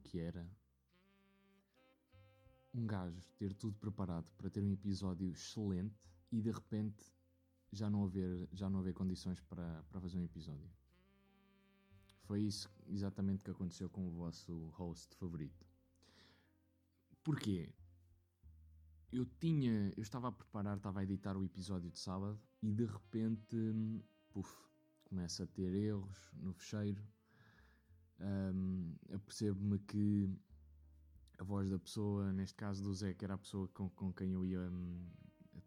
que era um gajo ter tudo preparado para ter um episódio excelente e de repente já não haver, já não haver condições para, para fazer um episódio. Foi isso exatamente que aconteceu com o vosso host favorito. Porquê? Eu tinha. Eu estava a preparar, estava a editar o episódio de sábado e de repente. Puf, começa a ter erros no fecheiro. Um, Apercebo-me que a voz da pessoa, neste caso do Zé, que era a pessoa com, com quem eu ia um,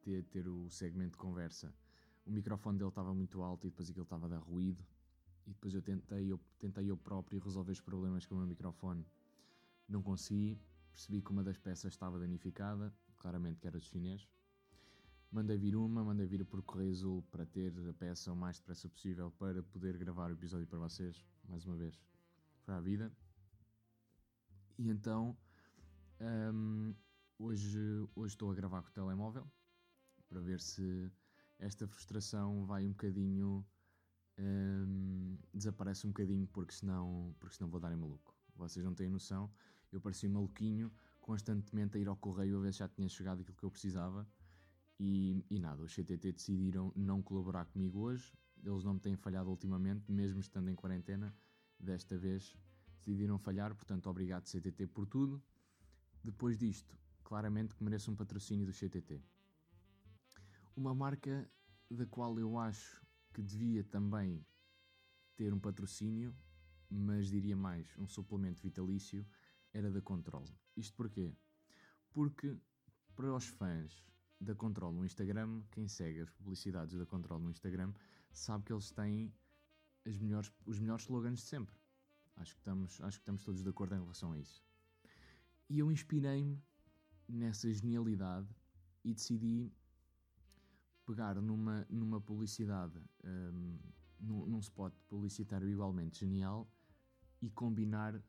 ter, ter o segmento de conversa, o microfone dele estava muito alto e depois aquilo estava a dar ruído. E depois eu tentei, eu tentei eu próprio resolver os problemas com o meu microfone. Não consegui. Percebi que uma das peças estava danificada, claramente que era do chinês. Mandei vir uma, mandei vir por correio azul para ter a peça o mais depressa possível para poder gravar o episódio para vocês. Mais uma vez, foi a vida. E então, um, hoje, hoje estou a gravar com o telemóvel para ver se esta frustração vai um bocadinho. Um, desaparece um bocadinho porque senão, porque senão vou dar em maluco. Vocês não têm noção. Eu parecia maluquinho, constantemente a ir ao correio a ver se já tinha chegado aquilo que eu precisava. E, e nada, os CTT decidiram não colaborar comigo hoje. Eles não me têm falhado ultimamente, mesmo estando em quarentena. Desta vez decidiram falhar, portanto, obrigado CTT por tudo. Depois disto, claramente que mereço um patrocínio do CTT. Uma marca da qual eu acho que devia também ter um patrocínio, mas diria mais, um suplemento vitalício, era da Control. Isto porquê? Porque para os fãs da Control no Instagram, quem segue as publicidades da Control no Instagram, sabe que eles têm as melhores, os melhores slogans de sempre. Acho que, estamos, acho que estamos todos de acordo em relação a isso. E eu inspirei-me nessa genialidade e decidi pegar numa, numa publicidade, um, num, spot publicitário igualmente genial e combinar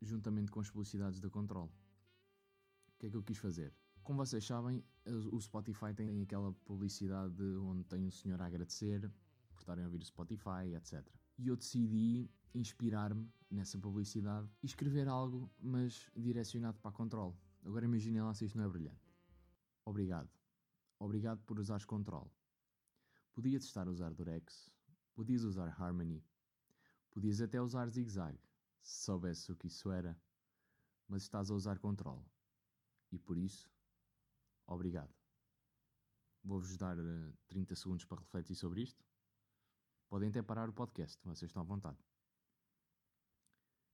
juntamente com as publicidades da Control. O que é que eu quis fazer? Como vocês sabem, o Spotify tem aquela publicidade onde tem um senhor a agradecer estarem a ouvir o Spotify, etc. E eu decidi inspirar-me nessa publicidade e escrever algo, mas direcionado para a Control. Agora imaginem lá se isto não é brilhante. Obrigado. Obrigado por usares Control. Podias estar a usar Durex, podias usar Harmony, podias até usar Zigzag, se soubesse o que isso era, mas estás a usar Control. E por isso, obrigado. Vou-vos dar 30 eh, segundos para refletir sobre isto. Podem até parar o podcast, vocês estão à vontade.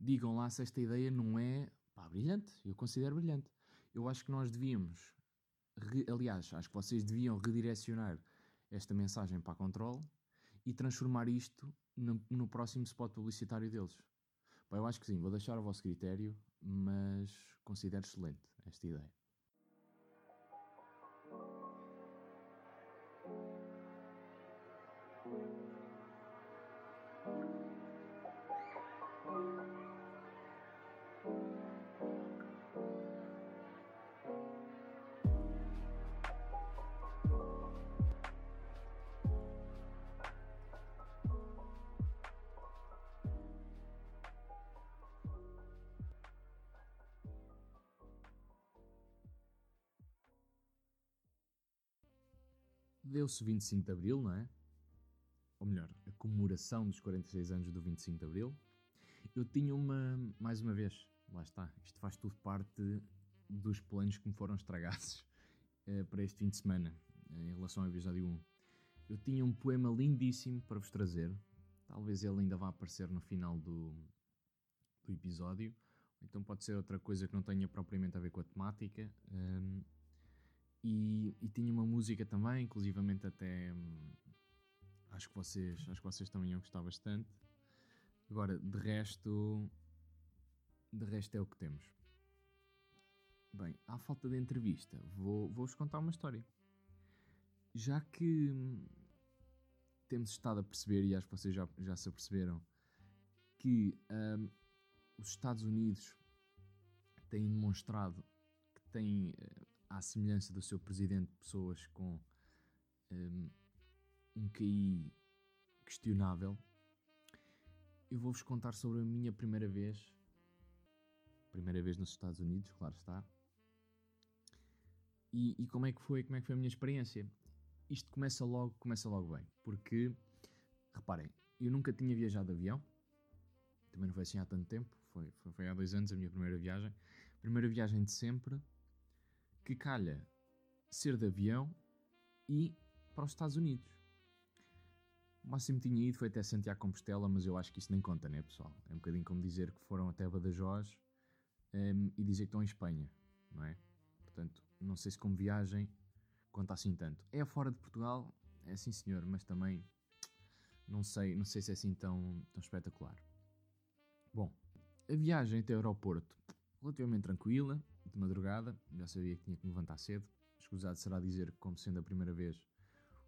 Digam lá se esta ideia não é pá, brilhante. Eu considero brilhante. Eu acho que nós devíamos aliás, acho que vocês deviam redirecionar esta mensagem para a Control e transformar isto no, no próximo spot publicitário deles. Pá, eu acho que sim, vou deixar ao vosso critério, mas considero excelente esta ideia. Deu-se 25 de Abril, não é? Ou melhor, a comemoração dos 46 anos do 25 de Abril. Eu tinha uma, mais uma vez, lá está, isto faz tudo parte dos planos que me foram estragados uh, para este fim de semana, em relação ao episódio 1. Eu tinha um poema lindíssimo para vos trazer, talvez ele ainda vá aparecer no final do, do episódio, então pode ser outra coisa que não tenha propriamente a ver com a temática. E, e, tinha uma música também, inclusivamente até hum, acho que vocês acho que vocês também iam gostar bastante. Agora, de resto, de resto é o que temos. Bem, à falta de entrevista, vou, vou-vos contar uma história. Já que hum, temos estado a perceber, e acho que vocês já, já se aperceberam, que um, os Estados Unidos têm demonstrado que têm à semelhança do seu presidente, pessoas com um, um QI questionável, eu vou-vos contar sobre a minha primeira vez. Primeira vez nos Estados Unidos, claro está. E, e, como é que foi, como é que foi a minha experiência? Isto começa logo, começa logo bem, porque reparem, eu nunca tinha viajado de avião, também não foi assim há tanto tempo, foi, foi, foi há dois anos a minha primeira viagem, primeira viagem de sempre, que calha ser de avião e para os Estados Unidos. O máximo que tinha ido foi até Santiago Compostela, mas eu acho que isso nem conta, né, pessoal? É um bocadinho como dizer que foram até Badajoz um, e dizer que estão em Espanha, não é? Portanto, não sei se como viagem conta assim tanto. É fora de Portugal, é sim senhor, mas também não sei, não sei se é assim tão, tão espetacular. Bom, a viagem até o aeroporto relativamente tranquila, de madrugada, já sabia que tinha que me levantar cedo. Escusado será dizer que, como sendo a primeira vez,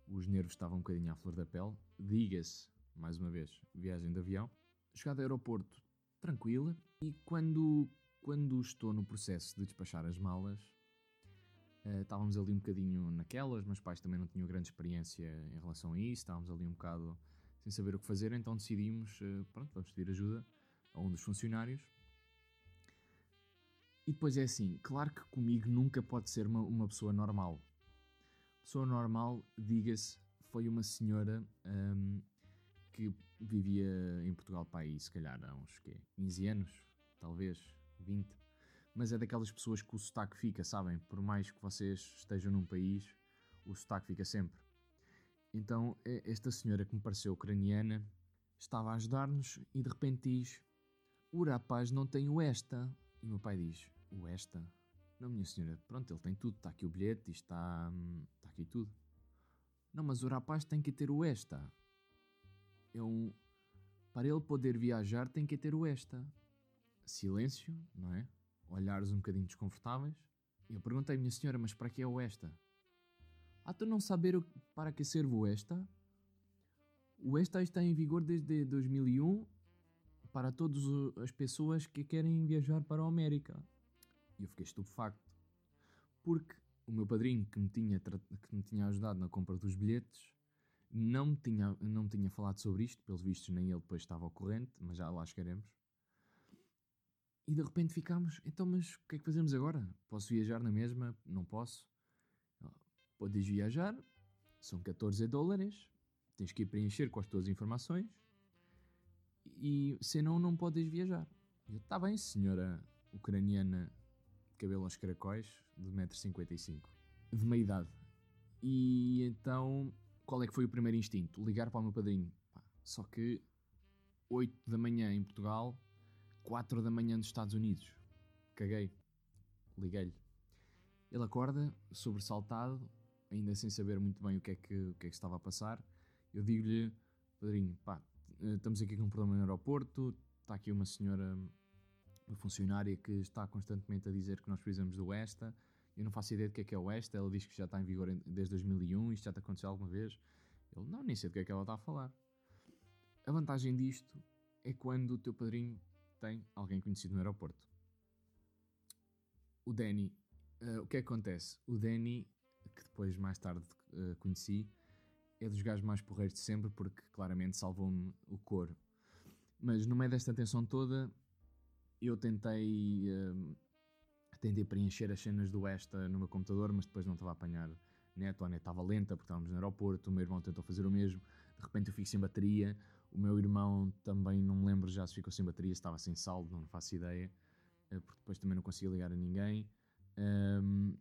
os nervos estavam um bocadinho à flor da pele. Diga-se, mais uma vez, viagem de avião. Chegada ao aeroporto, tranquila, e quando, quando estou no processo de despachar as malas, uh, estávamos ali um bocadinho naquelas, meus pais também não tinham grande experiência em relação a isso, estávamos ali um bocado sem saber o que fazer, então decidimos, uh, pronto, vamos pedir ajuda a um dos funcionários e depois é assim, claro que comigo nunca pode ser uma, uma pessoa normal. Pessoa normal, diga-se, foi uma senhora um, que vivia em Portugal para aí, se calhar há uns quê, 15 anos, talvez 20. Mas é daquelas pessoas que o sotaque fica, sabem? Por mais que vocês estejam num país, o sotaque fica sempre. Então, esta senhora que me pareceu ucraniana estava a ajudar-nos e de repente diz: O rapaz não tem o esta. E meu pai diz: o esta? Não, minha senhora, pronto, ele tem tudo. Está aqui o bilhete, está, hum, está aqui tudo. Não, mas o rapaz tem que ter o esta. É um... Para ele poder viajar tem que ter o esta. Silêncio, não é? Olhares um bocadinho desconfortáveis. Eu perguntei, minha senhora, mas para que é o esta? Ah, tu não saber para que serve o esta? O esta está em vigor desde 2001 para todas as pessoas que querem viajar para a América. E eu fiquei estupefacto. Porque o meu padrinho, que me tinha, que me tinha ajudado na compra dos bilhetes, não me, tinha, não me tinha falado sobre isto, pelos vistos nem ele depois estava ao corrente, mas já lá chegaremos. E de repente ficámos, então, mas o que é que fazemos agora? Posso viajar na mesma? Não posso. Podes viajar, são 14 dólares, tens que ir preencher com as tuas informações e senão não podes viajar. Está bem, senhora ucraniana cabelo aos caracóis, de 1,55m, de meia idade. E então, qual é que foi o primeiro instinto? Ligar para o meu padrinho. Só que 8 da manhã em Portugal, 4 da manhã nos Estados Unidos. Caguei. Liguei-lhe. Ele acorda, sobressaltado, ainda sem saber muito bem o que é que, o que, é que estava a passar. Eu digo-lhe, padrinho, pá, estamos aqui com um problema no aeroporto, está aqui uma senhora uma funcionária que está constantemente a dizer que nós precisamos do ESTA. Eu não faço ideia do que é que é o ESTA. Ela diz que já está em vigor desde 2001. Isto já te aconteceu alguma vez? Ele, não, nem sei do que é que ela está a falar. A vantagem disto é quando o teu padrinho tem alguém conhecido no aeroporto. O Danny, uh, o que é que acontece? O Danny, que depois mais tarde uh, conheci, é dos gajos mais porreiros de sempre porque claramente salvou-me o cor. Mas no meio desta tensão toda, eu tentei, uh, tentei preencher as cenas do Esta no meu computador, mas depois não estava a apanhar net, a net estava lenta porque estávamos no aeroporto, o meu irmão tentou fazer o mesmo, de repente eu fico sem bateria, o meu irmão também não me lembro já se ficou sem bateria, se estava sem saldo, não faço ideia, uh, porque depois também não conseguia ligar a ninguém. Um,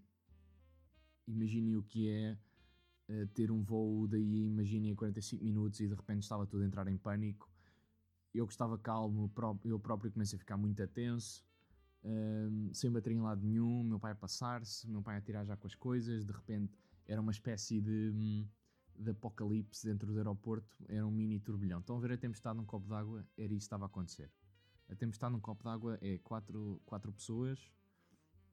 imaginem o que é uh, ter um voo daí, imaginem 45 minutos e de repente estava tudo a entrar em pânico eu que estava calmo, eu próprio comecei a ficar muito atenso, um, sem bateria em lado nenhum, meu pai a passar-se, meu pai a tirar já com as coisas, de repente era uma espécie de, hum, de apocalipse dentro do aeroporto, era um mini turbilhão. Estão a ver a tempestade num copo d'água? Era isso que estava a acontecer. A tempestade num copo d'água é quatro, quatro pessoas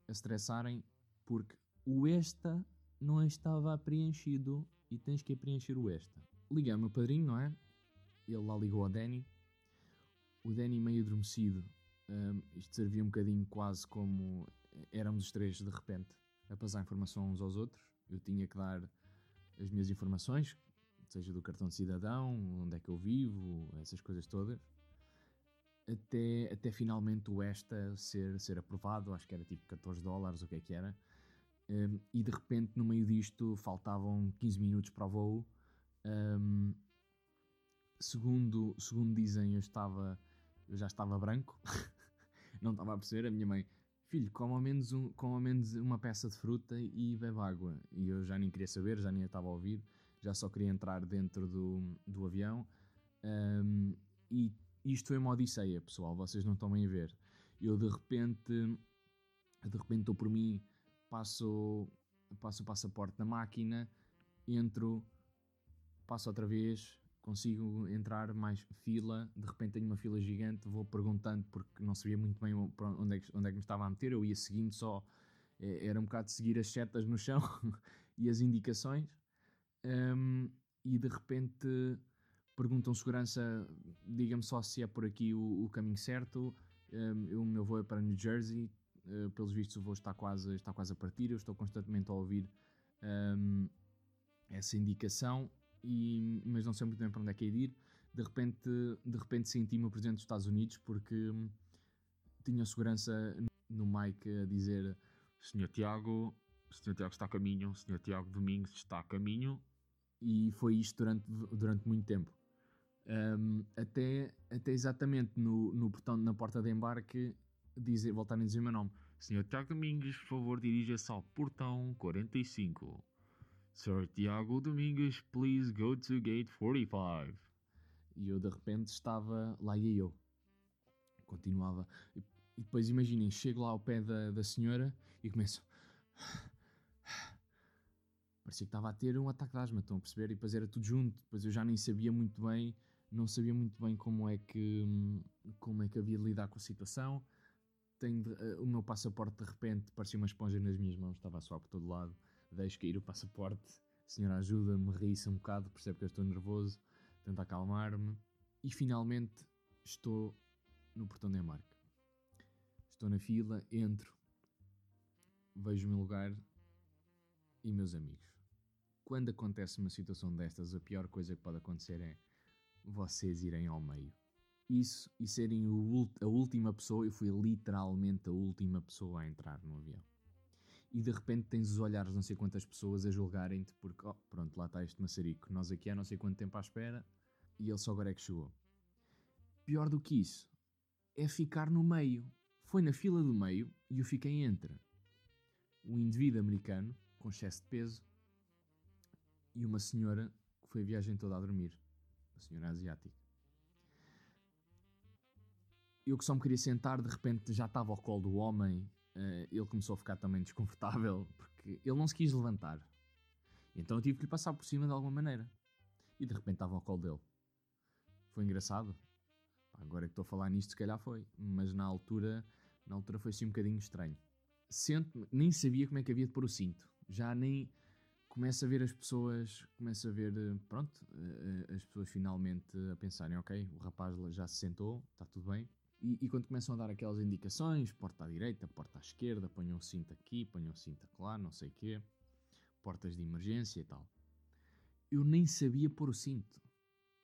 a estressarem porque o esta não estava preenchido e tens que preencher o esta. Liguei ao meu padrinho, não é? Ele lá ligou ao Danny o Danny meio adormecido. Um, isto servia um bocadinho quase como éramos os três de repente a passar informação uns aos outros. Eu tinha que dar as minhas informações, seja do cartão de cidadão, onde é que eu vivo, essas coisas todas. até, até finalmente o ESTA ser, ser aprovado, acho que era tipo 14 dólares, o que é que era. Um, e de repente, no meio disto, faltavam 15 minutos para o voo. Um, segundo, segundo dizem, eu, estava, eu já estava branco, não estava a perceber. A minha mãe, filho, coma ao menos, um, coma ao menos uma peça de fruta e bebe água. E eu já nem queria saber, já nem estava a ouvir, já só queria entrar dentro do, do avião. Um, e isto foi uma odisseia, pessoal, vocês não estão bem a ver. Eu de repente, de repente estou por mim, passo, passo o passaporte na máquina, entro, passo outra vez, consigo entrar mais fila, de repente tenho uma fila gigante, vou perguntando porque não sabia muito bem onde é que, onde é que me estava a meter, eu ia seguindo só, é, era um bocado seguir as setas no chão e as indicações, um, e de repente perguntam segurança, diga-me só se é por aqui o, o caminho certo. Um, o meu voo é para New Jersey, uh, pelos vistos o voo está quase, está quase a partir, eu estou constantemente a ouvir um, essa indicação, e, mas não sei muito bem para onde é que é de ir. De repente, de repente senti-me o presidente dos Estados Unidos porque um, tinha segurança no mic a dizer Senhor Tiago, Senhor Tiago está a caminho, Senhor Tiago Domingos está a caminho, e foi isto durante, durante muito tempo. Um, até, até exatamente no, no portão, na porta de embarque, dizer, voltarem a dizer o meu nome. Senhor Tiago Domingos, por favor, dirija-se ao portão 45. Sr. Tiago Domingos, please go to gate 45. E eu de repente estava, lá ia eu. Continuava. E, e depois imaginem, chego lá ao pé da, da senhora e começo. Parecia que estava a ter um ataque de asma, estão a perceber? E depois era tudo junto. Depois eu já nem sabia muito bem não sabia muito bem como é que, como é que havia de lidar com a situação. Tenho de, uh, o meu passaporte de repente parecia uma esponja nas minhas mãos, estava suar por todo lado. Deixo cair o passaporte, senhora ajuda-me, ri-se um bocado, percebe que eu estou nervoso, tenta acalmar-me e finalmente estou no portão de embarque. Estou na fila, entro, vejo o meu lugar e meus amigos. Quando acontece uma situação destas, a pior coisa que pode acontecer é vocês irem ao meio. Isso e serem a última pessoa, eu fui literalmente a última pessoa a entrar no avião. E de repente tens os olhares de não sei quantas pessoas a julgarem-te porque, oh, pronto, lá está este maçarico. Nós aqui há não sei quanto tempo à espera e ele só agora é que chegou. Pior do que isso é ficar no meio. Foi na fila do meio e eu fiquei entre um indivíduo americano com excesso de peso e uma senhora que foi a viagem toda a dormir a senhora asiática. Eu que só me queria sentar, de repente já estava ao colo do homem, uh, ele começou a ficar também desconfortável, porque ele não se quis levantar. Então eu tive que lhe passar por cima de alguma maneira. E de repente estava ao colo dele. Foi engraçado. Agora que estou a falar nisto, se calhar foi. Mas na altura, na altura foi assim um bocadinho estranho. Sento nem sabia como é que havia de pôr o cinto. Já nem começo a ver as pessoas, começo a ver, eh, pronto, eh, as pessoas finalmente a pensarem, ok, o rapaz já se sentou, está tudo bem. E, quando começam a dar aquelas indicações, porta à direita, porta à esquerda, ponham o cinto aqui, ponham o cinto lá, não sei o quê, portas de emergência e tal. Eu nem sabia pôr o cinto.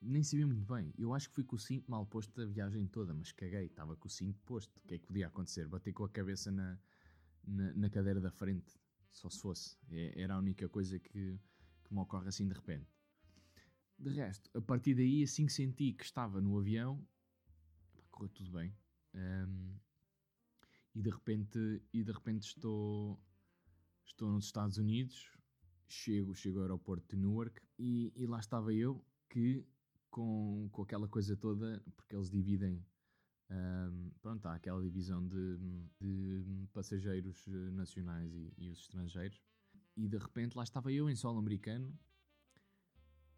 Nem sabia muito bem. Eu acho que fui com o cinto mal posto a viagem toda, mas caguei, estava com o cinto posto. O que é que podia acontecer? Bater com a cabeça na, na, na cadeira da frente só se fosse. É, era a única coisa que, que me ocorre assim de repente. De resto, a partir daí, assim que senti que estava no avião, tudo bem. Um, e de repente, e de repente estou, estou nos Estados Unidos, chego, chego ao aeroporto de Newark e, e lá estava eu que com, com aquela coisa toda, porque eles dividem um, pronto, há aquela divisão de, de passageiros eh, nacionais e, e, os estrangeiros. E de repente lá estava eu em solo americano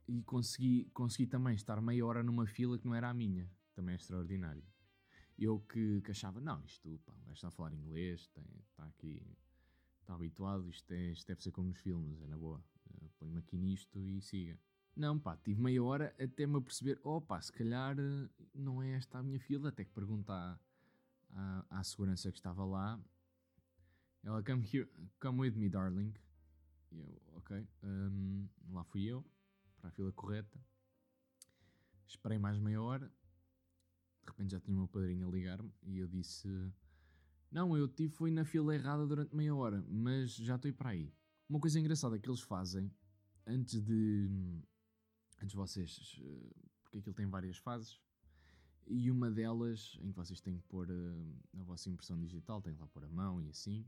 e consegui, consegui também estar meia hora numa fila que não era a minha. Também é extraordinário. Eu que, que achava, não, isto, pá, o está a falar inglês, está aqui, está habituado, isto, é, isto deve ser como nos filmes, é na boa. Eh, põe-me aqui nisto e siga. Não, pá, tive meia hora até me aperceber, pá, se calhar eh, não é esta a minha fila, até que perguntar à, à, segurança que estava lá. Ela, come here, come with me, darling. E eu, ok, um, lá fui eu, para a fila correta. Esperei mais meia hora. De repente já tinha o meu padrinho a ligar-me e eu disse: Não, eu tive foi na fila errada durante meia hora, mas já estou para aí. Uma coisa engraçada que eles fazem antes de. Antes de vocês. eh, Porque aquilo tem várias fases. E uma delas em que vocês têm que pôr eh, a vossa impressão digital, têm lá pôr a mão e assim.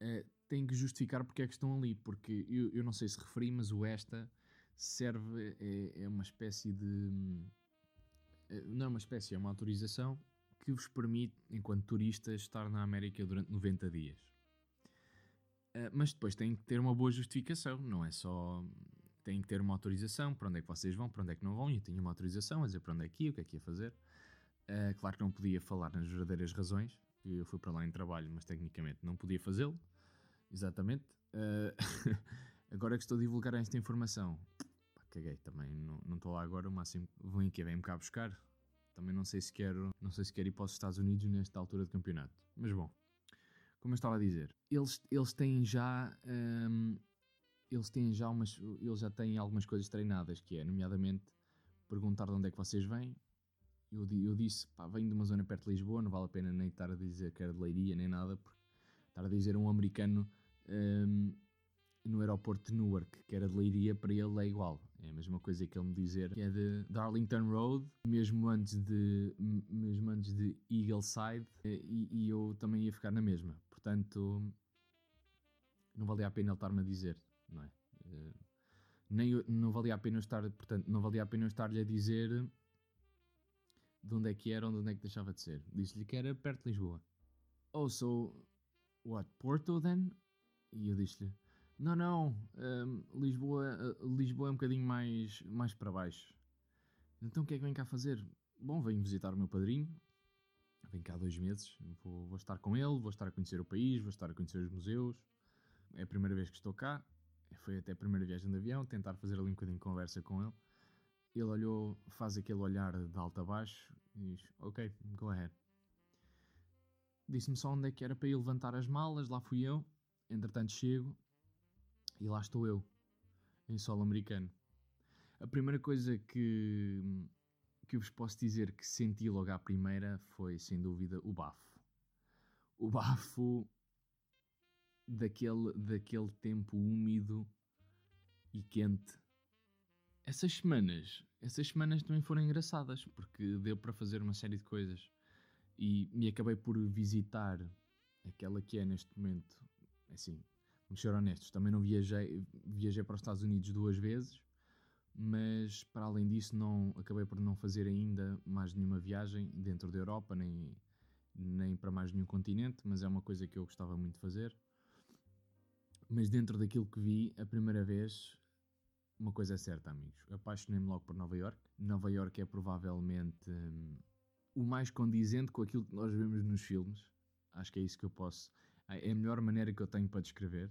eh, têm que justificar porque é que estão ali. Porque eu, eu não sei se referi, mas o esta serve. É, é uma espécie de. Eh, Não é uma espécie, é uma autorização que vos permite, enquanto turistas, estar na América durante 90 dias. Uh, mas depois tem que ter uma boa justificação, não é só. Tem que ter uma autorização para onde é que vocês vão, para onde é que não vão. Eu tinha uma autorização a dizer para onde é que ia, o que é que ia fazer. Uh, claro que não podia falar nas verdadeiras razões. Eu fui para lá em trabalho, mas tecnicamente não podia fazê-lo. Exatamente. Agora que estou a divulgar esta informação, caguei também. Não estou lá agora, o máximo vem aqui, vem-me cá buscar. Também não sei se quero, não sei se quero ir para os Estados Unidos nesta altura de campeonato. Mas bom, como eu estava a dizer, eles, eles têm já hum, eles têm já umas eles já têm algumas coisas treinadas, que é nomeadamente perguntar de onde é que vocês vêm. Eu, eu disse, pá, venho de uma zona perto de Lisboa, não vale a pena nem estar a dizer que era de Leiria nem nada, porque estar a dizer um americano hum, no aeroporto de Newark que era de Leiria, para ele é igual. É a mesma coisa que ele me dizer que é de Darlington Road, mesmo antes de, mesmo antes de Eagleside, e, e eu também ia ficar na mesma. Portanto, não valia a pena ele estar-me a dizer, não é? Eh, nem não valia a pena estar, portanto, não valia a pena estar-lhe a dizer de onde é que era onde é que deixava de ser. Disse-lhe que era perto de Lisboa. Oh, so, what, Porto then? E eu disse-lhe, não, não, hum, Lisboa, uh, Lisboa é um bocadinho mais, mais para baixo. Então o que é que vem cá fazer? Bom, venho visitar o meu padrinho, venho cá dois meses, vou, vou estar com ele, vou estar a conhecer o país, vou estar a conhecer os museus. É a primeira vez que estou cá, foi até a primeira viagem de avião, tentar fazer ali um bocadinho de conversa com ele. Ele olhou, faz aquele olhar de alto a baixo e diz, ok, go ahead. Disse-me só onde é que era para ir levantar as malas, lá fui eu. Entretanto chego e lá estou eu, em solo americano. A primeira coisa que, que vos posso dizer que senti logo à primeira foi, sem dúvida, o bafo. O bafo daquele, daquele tempo úmido e quente. Essas semanas, essas semanas também foram engraçadas, porque deu para fazer uma série de coisas. E, e acabei por visitar aquela que é neste momento, assim, vamos ser honestos, também não viajei, viajei para os Estados Unidos duas vezes, mas para além disso não acabei por não fazer ainda mais nenhuma viagem dentro da Europa, nem, nem para mais nenhum continente, mas é uma coisa que eu gostava muito de fazer. Mas dentro daquilo que vi, a primeira vez, uma coisa é certa, amigos, apaixonei-me logo por Nova York. Nova York é provavelmente hum, o mais condizente com aquilo que nós vemos nos filmes. Acho que é isso que eu posso. É a melhor maneira que eu tenho para descrever.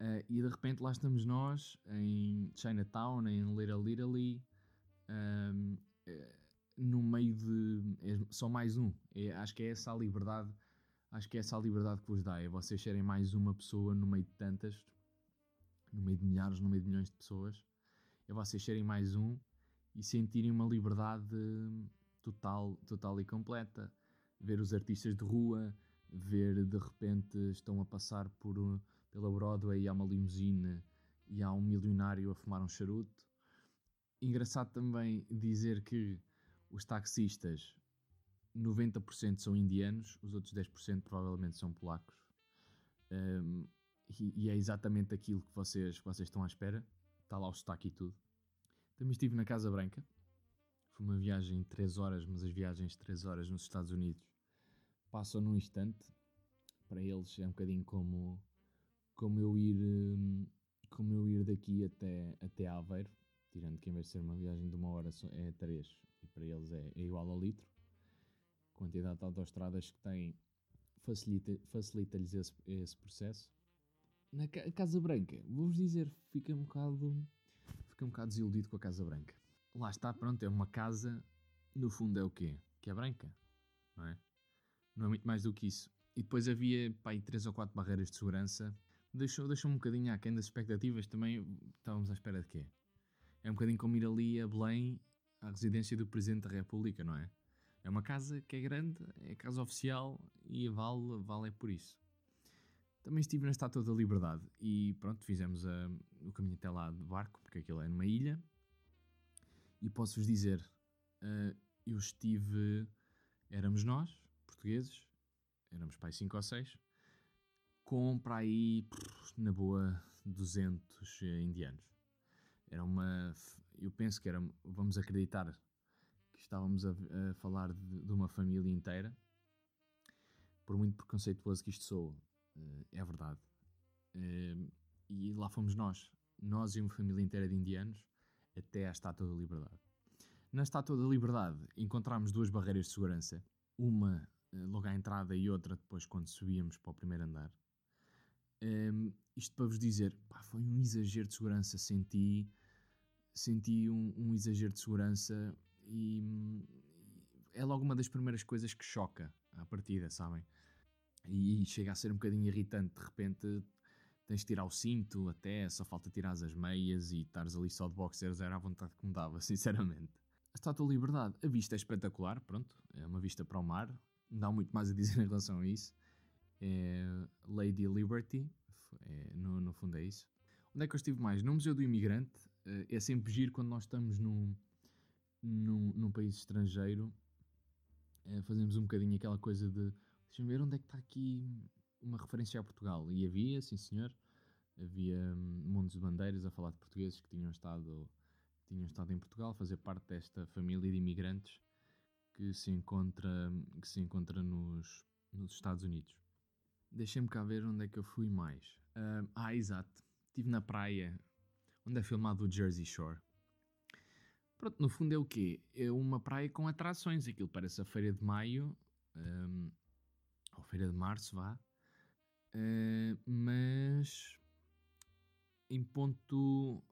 Uh, e de repente lá estamos nós em Chinatown, em Little Italy, um, eh, no meio de. É só mais um. É- acho que é essa a liberdade. Acho que é essa a liberdade que vos dá. É vocês serem mais uma pessoa no meio de tantas, no meio de milhares, no meio de milhões de pessoas. É vocês serem mais um e sentirem uma liberdade total, total e completa. Ver os artistas de rua, ver de repente estão a passar por, uh, pela Broadway e há uma limusine e há um milionário a fumar um charuto. Engraçado também dizer que os taxistas 90% são indianos, os outros 10% provavelmente são polacos. Um, e, e é exatamente aquilo que vocês, que vocês estão à espera. Está lá o sotaque e tudo. Também estive na Casa Branca. Foi uma viagem de 3 horas, mas as viagens de 3 horas nos Estados Unidos passam num instante. Para eles é um bocadinho como, como eu ir hum, como eu ir daqui até, até Aveiro, tirando que em vez de ser uma viagem de uma hora é 3 e para eles é, é igual a litro. A quantidade de autostradas que têm facilita- facilita-lhes esse, esse processo. Na Ca- Casa Branca, vou-vos dizer, fica um bocado fica um bocado desiludido com a Casa Branca. Lá está, pronto, é uma casa, no fundo é o quê? Que é branca, não é? Não é muito mais do que isso. E depois havia, pá, aí três ou quatro barreiras de segurança. Deixou, deixou um bocadinho aquém das expectativas também. Estávamos à espera de quê? É um bocadinho como ir ali a Belém à residência do Presidente da República, não é? É uma casa que é grande, é casa oficial e vale, vale é por isso. Também estive na Estátua da Liberdade e pronto, fizemos uh, o caminho até lá de barco, porque aquilo é numa ilha. E posso-vos dizer, uh, eu estive. Éramos nós, portugueses, éramos pai 5 ou 6, com para aí, na boa, 200 indianos. Era uma. Eu penso que era. Vamos acreditar que estávamos a, a falar de, de, uma família inteira. Por muito preconceituoso que isto soa, uh, é verdade. Uh, e lá fomos nós, nós e uma família inteira de indianos, até à Estátua da Liberdade. Na Estátua da Liberdade encontramos duas barreiras de segurança, uma logo à entrada e outra depois quando subíamos para o primeiro andar. Um, isto para vos dizer, pá, foi um exagero de segurança. Senti, senti um, um exagero de segurança e, é logo uma das primeiras coisas que choca à partida, sabem? E, chega a ser um bocadinho irritante. De repente tens de tirar o cinto até, só falta tirar as meias e estares ali só de boxers. Era a vontade que me dava, sinceramente. A Estátua da Liberdade, a vista é espetacular, pronto, é uma vista para o mar. Não há muito mais a dizer em relação a isso é Lady Liberty, é, no, no fundo é isso. Onde é que eu estive mais? No Museu do Imigrante, eh, é sempre giro quando nós estamos num, num, num país estrangeiro, é, fazemos um bocadinho aquela coisa de deixa-me ver onde é que está aqui uma referência a Portugal. E havia, sim senhor, havia um, montes de bandeiras a falar de portugueses que tinham estado, tinham estado em Portugal, fazer parte desta família de imigrantes que se encontra, que se encontra nos, nos Estados Unidos. Deixem-me cá ver onde é que eu fui mais. Uh, ah, exato. Estive na praia, onde é filmado o Jersey Shore. Pronto, no fundo é o quê? É uma praia com atrações. Aquilo parece a Feira de Maio, um, ou Feira de Março, vá. Uh, mas em ponto,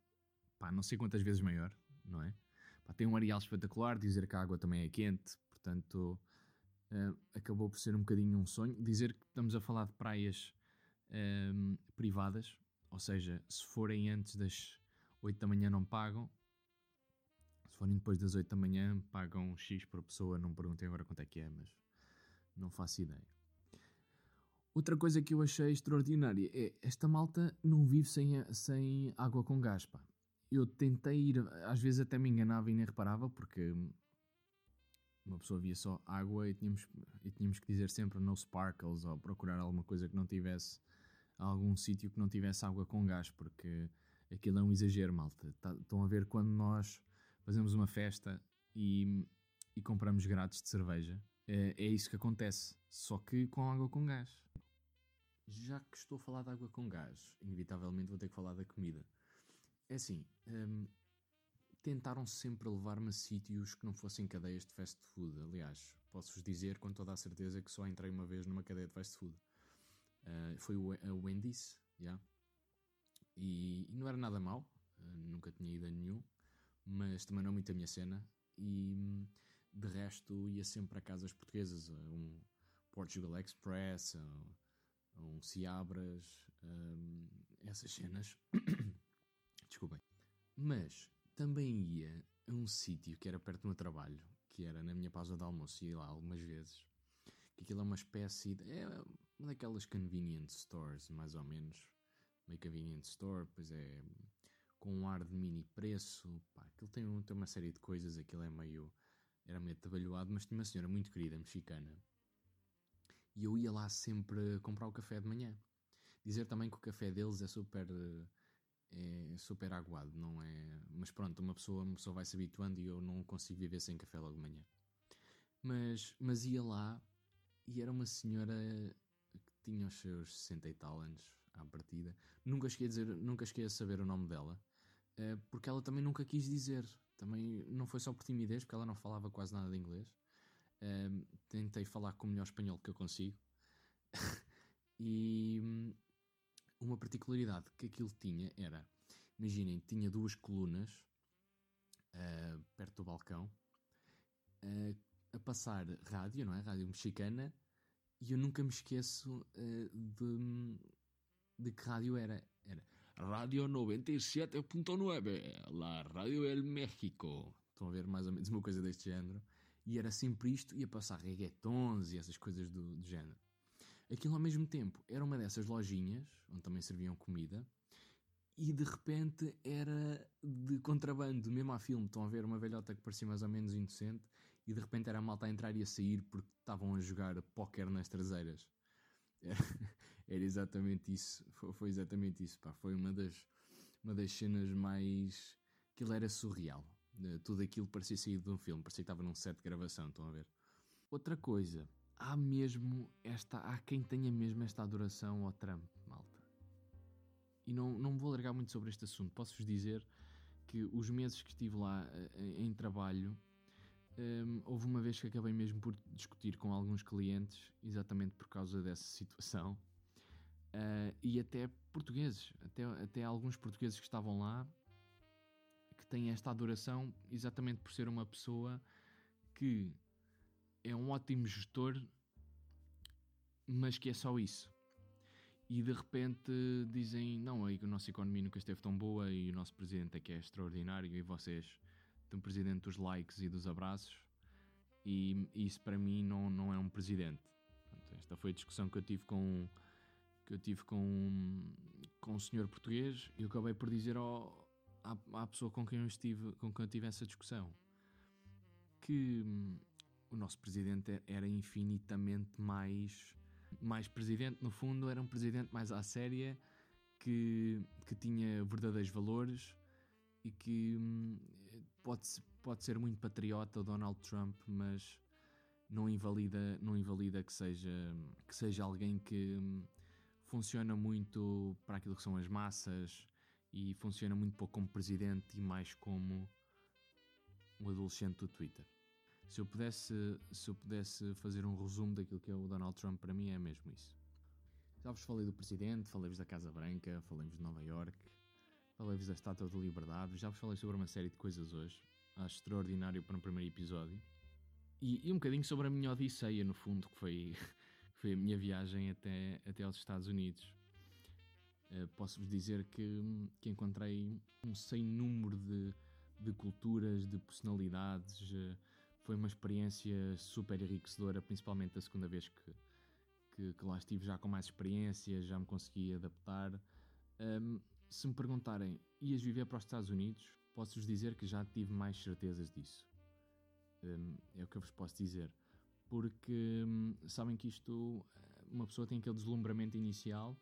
pá, não sei quantas vezes maior, não é? Pá, tem um areal espetacular, dizer que a água também é quente, portanto uh, acabou por ser um bocadinho um sonho. Dizer que estamos a falar de praias uh, privadas, ou seja, se forem antes das 8 da manhã não pagam, se forem depois das 8 da manhã pagam X por pessoa, não perguntei agora quanto é que é, mas não faço ideia. Outra coisa que eu achei extraordinária é esta malta não vive sem, sem água com gás. Pá. Eu tentei ir, às vezes até me enganava e nem reparava, porque uma pessoa via só água e tínhamos, e tínhamos que dizer sempre no sparkles ou procurar alguma coisa que não tivesse algum sítio que não tivesse água com gás, porque aquilo é um exagero, malta. Tá, estão a ver quando nós fazemos uma festa e, e compramos grátis de cerveja. É, é isso que acontece, só que com água com gás. Já que estou a falar de água com gás, inevitavelmente vou ter que falar da comida. É assim, hum, tentaram sempre levar-me a sítios que não fossem cadeias de fast food. Aliás, posso-vos dizer com toda a certeza que só entrei uma vez numa cadeia de fast food. Uh, foi a Wendy's, yeah. e, e não era nada mal, uh, nunca tinha ido a nenhum, mas também não é muito a minha cena. E de resto ia sempre a casas portuguesas, um Portugal Express, um, um Ciabras, um, essas cenas. Desculpem. Mas também ia a um sítio que era perto do meu trabalho, que era na minha pausa de almoço, ia lá algumas vezes. Que aquilo é uma espécie de. É uma daquelas convenience stores, mais ou menos. Meio convenience store, pois é. Com um ar de mini preço. Pá, aquilo tem, tem uma série de coisas, aquilo é meio. Era meio trabalhoado, mas tinha uma senhora muito querida, mexicana. E eu ia lá sempre comprar o café de manhã. Dizer também que o café deles é super é super aguado, não é? Mas pronto, uma pessoa, uma pessoa vai se habituando e eu não consigo viver sem café logo de manhã. Mas, mas ia lá e era uma senhora que tinha os seus 60 e tal anos à partida. Nunca cheguei a, dizer, nunca cheguei a saber o nome dela, eh, porque ela também nunca quis dizer. Também não foi só por timidez, porque ela não falava quase nada de inglês. Eh, tentei falar com o melhor espanhol que eu consigo. e, uma particularidade que aquilo tinha era, imaginem, tinha duas colunas uh, perto do balcão uh, a passar rádio, não é? Rádio mexicana, e eu nunca me esqueço uh, de, de que rádio era. Era Rádio 97.9, la Radio del México. Estão a ver mais ou menos uma coisa deste género. E era sempre isto, ia passar reggaetons e essas coisas do, do género. Aquilo ao mesmo tempo era uma dessas lojinhas, onde também serviam comida, e de repente era de contrabando, mesmo a filme. Estão a ver uma velhota que parecia mais ou menos inocente, e de repente era a malta a entrar e a sair porque estavam a jogar póquer nas traseiras. Era, exatamente isso, foi, exatamente isso, pá. Foi uma das, uma das cenas mais. Aquilo era surreal. Tudo aquilo parecia sair de um filme, parecia que estava num set de gravação, estão a ver? Outra coisa, há mesmo esta. Há quem tenha mesmo esta adoração ao Trump, malta. E não, não vou largar muito sobre este assunto. Posso-vos dizer que os meses que estive lá eh, em trabalho, um, houve uma vez que acabei mesmo por discutir com alguns clientes, exatamente por causa dessa situação, uh, e até portugueses, até, até alguns portugueses que estavam lá que tem esta adoração exatamente por ser uma pessoa que é um ótimo gestor, mas que é só isso. E de repente dizem: Não, a nossa economia nunca esteve tão boa e o nosso presidente é que é extraordinário e vocês têm um presidente dos likes e dos abraços. E isso para mim não, não é um presidente. esta foi a discussão que eu tive com que eu tive com, com um senhor português e eu acabei por dizer ao, à, à pessoa com quem eu estive, com quem eu tive essa discussão, que o nosso presidente era infinitamente mais mais presidente no fundo era um presidente mais à séria que, que tinha verdadeiros valores e que hum, pode, pode ser muito patriota o Donald Trump mas não invalida não invalida que seja que seja alguém que hum, funciona muito para aquilo que são as massas e funciona muito pouco como presidente e mais como um adolescente do Twitter. Se eu pudesse, se eu pudesse fazer um resumo daquilo que é o Donald Trump, para mim é mesmo isso. Já vos falei do presidente, falei-vos da Casa Branca, falei-vos de Nova York, falei-vos da Estátua da Liberdade, já vos falei sobre uma série de coisas hoje. Acho extraordinário para um primeiro episódio. E, e um bocadinho sobre a minha odisseia, no fundo, que foi, foi a minha viagem até, até aos Estados Unidos. Uh, Posso-vos dizer que, que encontrei um sem número de, de culturas, de personalidades. Uh, foi uma experiência super enriquecedora, principalmente a segunda vez que, que, que, lá estive, já com mais experiência, já me consegui adaptar. Um, se me perguntarem, ias viver para os Estados Unidos? Posso-vos dizer que já tive mais certezas disso. Um, é o que eu vos posso dizer. Porque um, sabem que isto, uma pessoa tem aquele deslumbramento inicial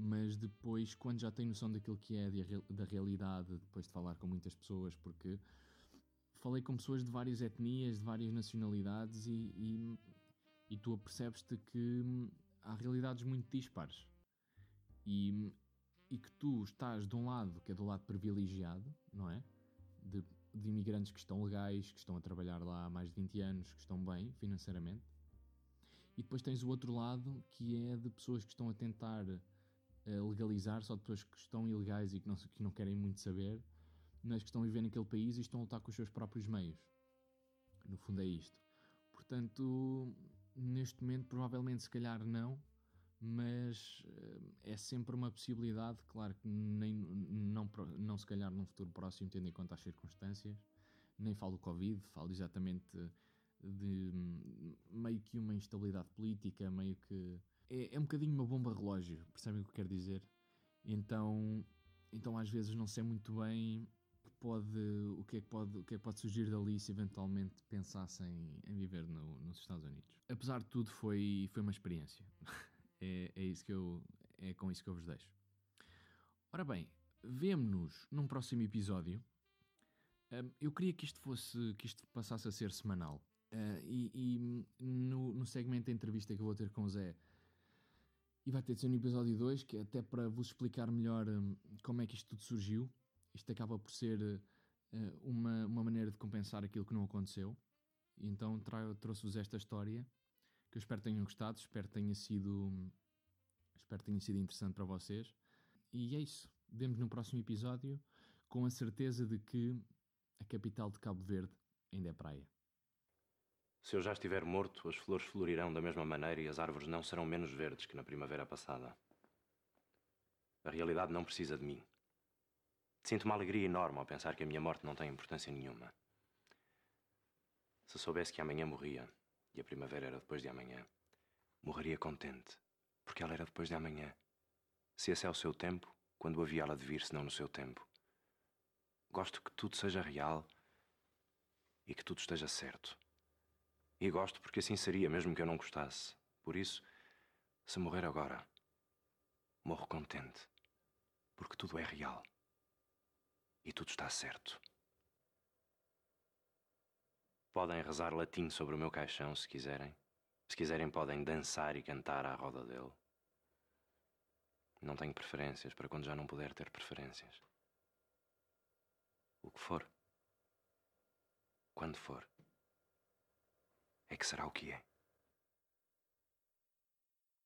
mas depois, quando já tem noção daquilo que é da realidade, depois de falar com muitas pessoas, porque falei com pessoas de várias etnias, de várias nacionalidades, e, e, e tu apercebes-te que hum, há realidades muito dispares. E, e que tu estás de um lado, que é do lado privilegiado, não é? De, de imigrantes que estão legais, que estão a trabalhar lá há mais de 20 anos, que estão bem financeiramente. E depois tens o outro lado, que é de pessoas que estão a tentar legalizar, só de pessoas que estão ilegais e que não, que não querem muito saber, mas que estão a viver naquele país e estão a lutar com os seus próprios meios. No fundo é isto. Portanto, neste momento, provavelmente, se calhar não, mas eh, é sempre uma possibilidade, claro que nem, não, não se calhar num futuro próximo, tendo em conta as circunstâncias, nem falo do Covid, falo exatamente de meio que uma instabilidade política, meio que é, é um bocadinho uma bomba relógio, percebem o que eu quero dizer? Então, então às vezes não sei muito bem pode, o, que é que pode, o que é que pode surgir dali se eventualmente pensassem em viver no, nos Estados Unidos. Apesar de tudo, foi, foi uma experiência. é, é, isso que eu, é com isso que eu vos deixo. Ora bem, vemo-nos num próximo episódio. Um, eu queria que isto fosse, que isto passasse a ser semanal. Uh, e, e no, no segmento da entrevista que eu vou ter com o Zé, e vai ter de ser no episódio 2, que é até para vos explicar melhor um, como é que isto tudo surgiu. Isto acaba por ser uh, uma, uma maneira de compensar aquilo que não aconteceu. E então trouxe-vos esta história, que eu espero tenham gostado, espero tenha sido, espero tenha sido interessante para vocês. E é isso. Vemos no próximo episódio com a certeza de que a capital de Cabo Verde ainda é praia. Se eu já estiver morto, as flores florirão da mesma maneira e as árvores não serão menos verdes que na primavera passada. A realidade não precisa de mim. Sinto uma alegria enorme ao pensar que a minha morte não tem importância nenhuma. Se soubesse que amanhã morria e a primavera era depois de amanhã, morreria contente, porque ela era depois de amanhã. Se esse é o seu tempo, quando havia ela de vir, senão no seu tempo. Gosto que tudo seja real e que tudo esteja certo. E gosto porque assim seria, mesmo que eu não gostasse. Por isso, se morrer agora, morro contente, porque tudo é real e tudo está certo. Podem rezar latim sobre o meu caixão se quiserem. Se quiserem, podem dançar e cantar à roda dele. Não tenho preferências para quando já não puder ter preferências. O que for, quando for, é que será o que é.